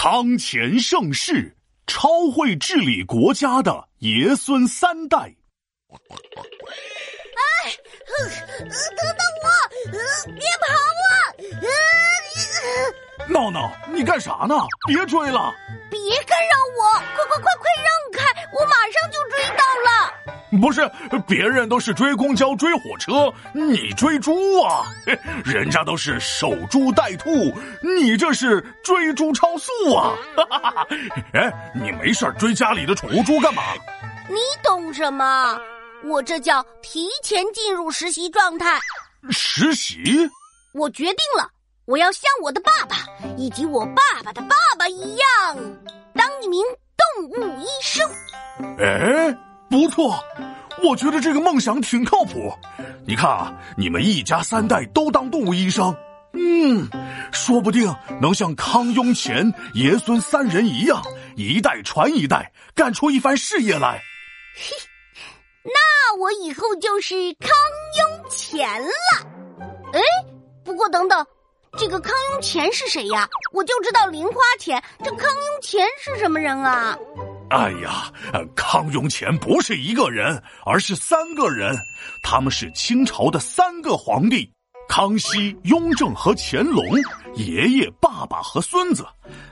康乾盛世，超会治理国家的爷孙三代。哎，等等我，别跑啊！闹闹，你干啥呢？别追了！别干扰我！不是，别人都是追公交、追火车，你追猪啊？人家都是守株待兔，你这是追猪超速啊！哎，你没事追家里的宠物猪干嘛？你懂什么？我这叫提前进入实习状态。实习？我决定了，我要像我的爸爸以及我爸爸的爸爸一样，当一名动物医生。哎。不错，我觉得这个梦想挺靠谱。你看啊，你们一家三代都当动物医生，嗯，说不定能像康雍乾爷孙三人一样，一代传一代，干出一番事业来。嘿，那我以后就是康雍乾了。哎，不过等等，这个康雍乾是谁呀？我就知道零花钱，这康雍乾是什么人啊？哎呀，康雍乾不是一个人，而是三个人。他们是清朝的三个皇帝：康熙、雍正和乾隆。爷爷、爸爸和孙子，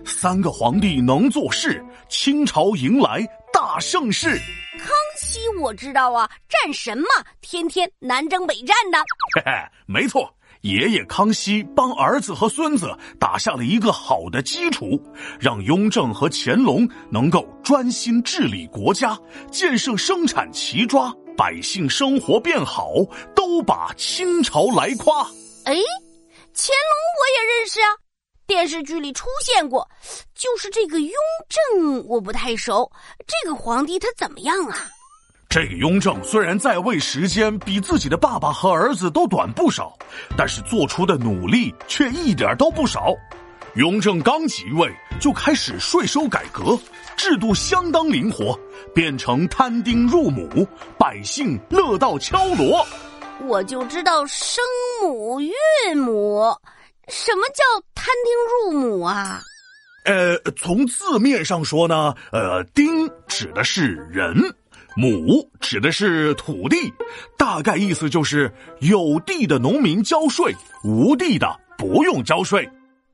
三个皇帝能做事，清朝迎来大盛世。康熙我知道啊，战神嘛，天天南征北战的。嘿嘿，没错。爷爷康熙帮儿子和孙子打下了一个好的基础，让雍正和乾隆能够专心治理国家，建设生产齐抓，百姓生活变好，都把清朝来夸。哎，乾隆我也认识啊，电视剧里出现过，就是这个雍正我不太熟。这个皇帝他怎么样啊？这个雍正虽然在位时间比自己的爸爸和儿子都短不少，但是做出的努力却一点都不少。雍正刚即位就开始税收改革，制度相当灵活，变成摊丁入亩，百姓乐到敲锣。我就知道生母育母，什么叫摊丁入亩啊？呃，从字面上说呢，呃，丁指的是人。亩指的是土地，大概意思就是有地的农民交税，无地的不用交税。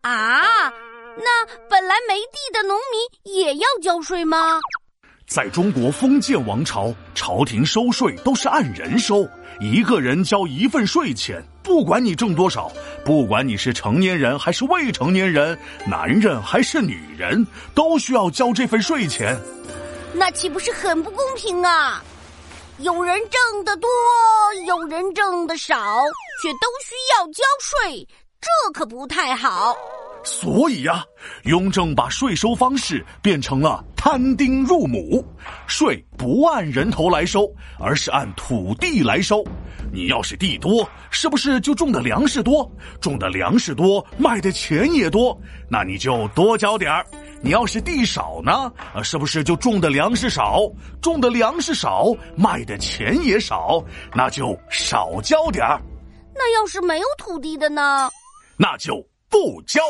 啊，那本来没地的农民也要交税吗？在中国封建王朝，朝廷收税都是按人收，一个人交一份税钱，不管你挣多少，不管你是成年人还是未成年人，男人还是女人，都需要交这份税钱。那岂不是很不公平啊？有人挣得多，有人挣得少，却都需要交税，这可不太好。所以呀，雍正把税收方式变成了摊丁入亩，税不按人头来收，而是按土地来收。你要是地多，是不是就种的粮食多？种的粮食多，卖的钱也多，那你就多交点儿。你要是地少呢，啊是不是就种的粮食少？种的粮食少，卖的钱也少，那就少交点儿。那要是没有土地的呢？那就不交。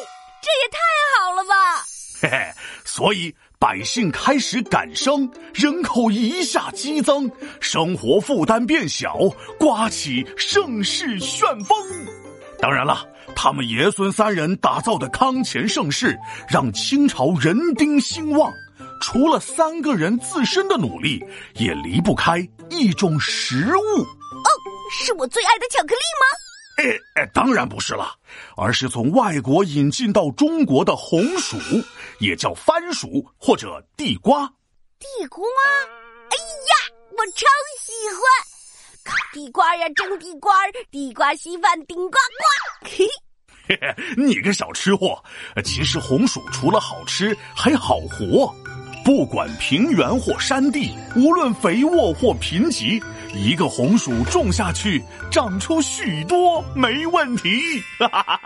这也太好了吧！嘿嘿，所以百姓开始赶生，人口一下激增，生活负担变小，刮起盛世旋风。当然了，他们爷孙三人打造的康乾盛世，让清朝人丁兴旺。除了三个人自身的努力，也离不开一种食物。哦，是我最爱的巧克力吗？哎哎，当然不是了，而是从外国引进到中国的红薯，也叫番薯或者地瓜。地瓜？哎呀，我超喜欢烤地瓜呀，蒸地瓜，地瓜稀饭顶呱呱。嘿，嘿嘿，你个小吃货！其实红薯除了好吃，还好活。不管平原或山地，无论肥沃或贫瘠。一个红薯种下去，长出许多，没问题。哈哈哈，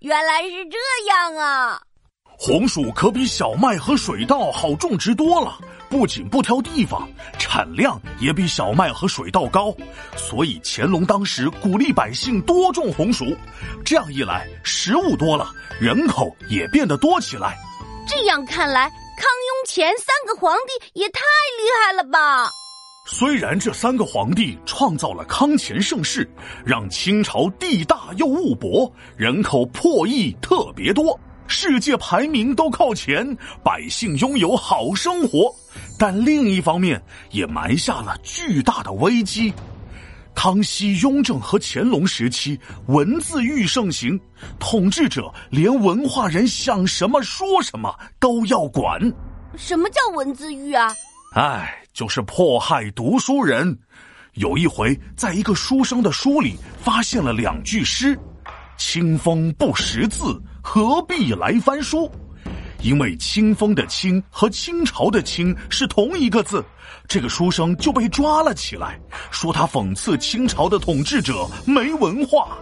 原来是这样啊！红薯可比小麦和水稻好种植多了，不仅不挑地方，产量也比小麦和水稻高。所以乾隆当时鼓励百姓多种红薯，这样一来，食物多了，人口也变得多起来。这样看来，康雍乾三个皇帝也太厉害了吧！虽然这三个皇帝创造了康乾盛世，让清朝地大又物博，人口破亿特别多。世界排名都靠前，百姓拥有好生活，但另一方面也埋下了巨大的危机。康熙、雍正和乾隆时期，文字狱盛行，统治者连文化人想什么说什么都要管。什么叫文字狱啊？哎，就是迫害读书人。有一回，在一个书生的书里发现了两句诗：“清风不识字。”何必来翻书？因为清风的清和清朝的清是同一个字，这个书生就被抓了起来，说他讽刺清朝的统治者没文化。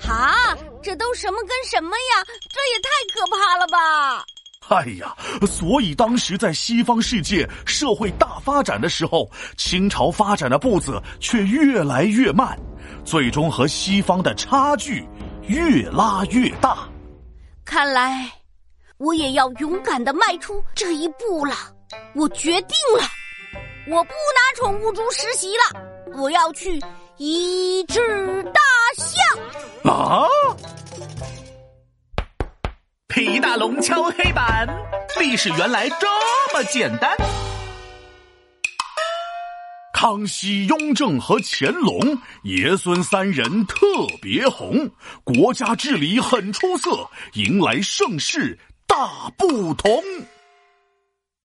哈，这都什么跟什么呀？这也太可怕了吧！哎呀，所以当时在西方世界社会大发展的时候，清朝发展的步子却越来越慢，最终和西方的差距越拉越大。看来，我也要勇敢的迈出这一步了。我决定了，我不拿宠物猪实习了，我要去医治大象。啊！皮大龙敲黑板，历史原来这么简单。康熙、雍正和乾隆爷孙三人特别红，国家治理很出色，迎来盛世大不同。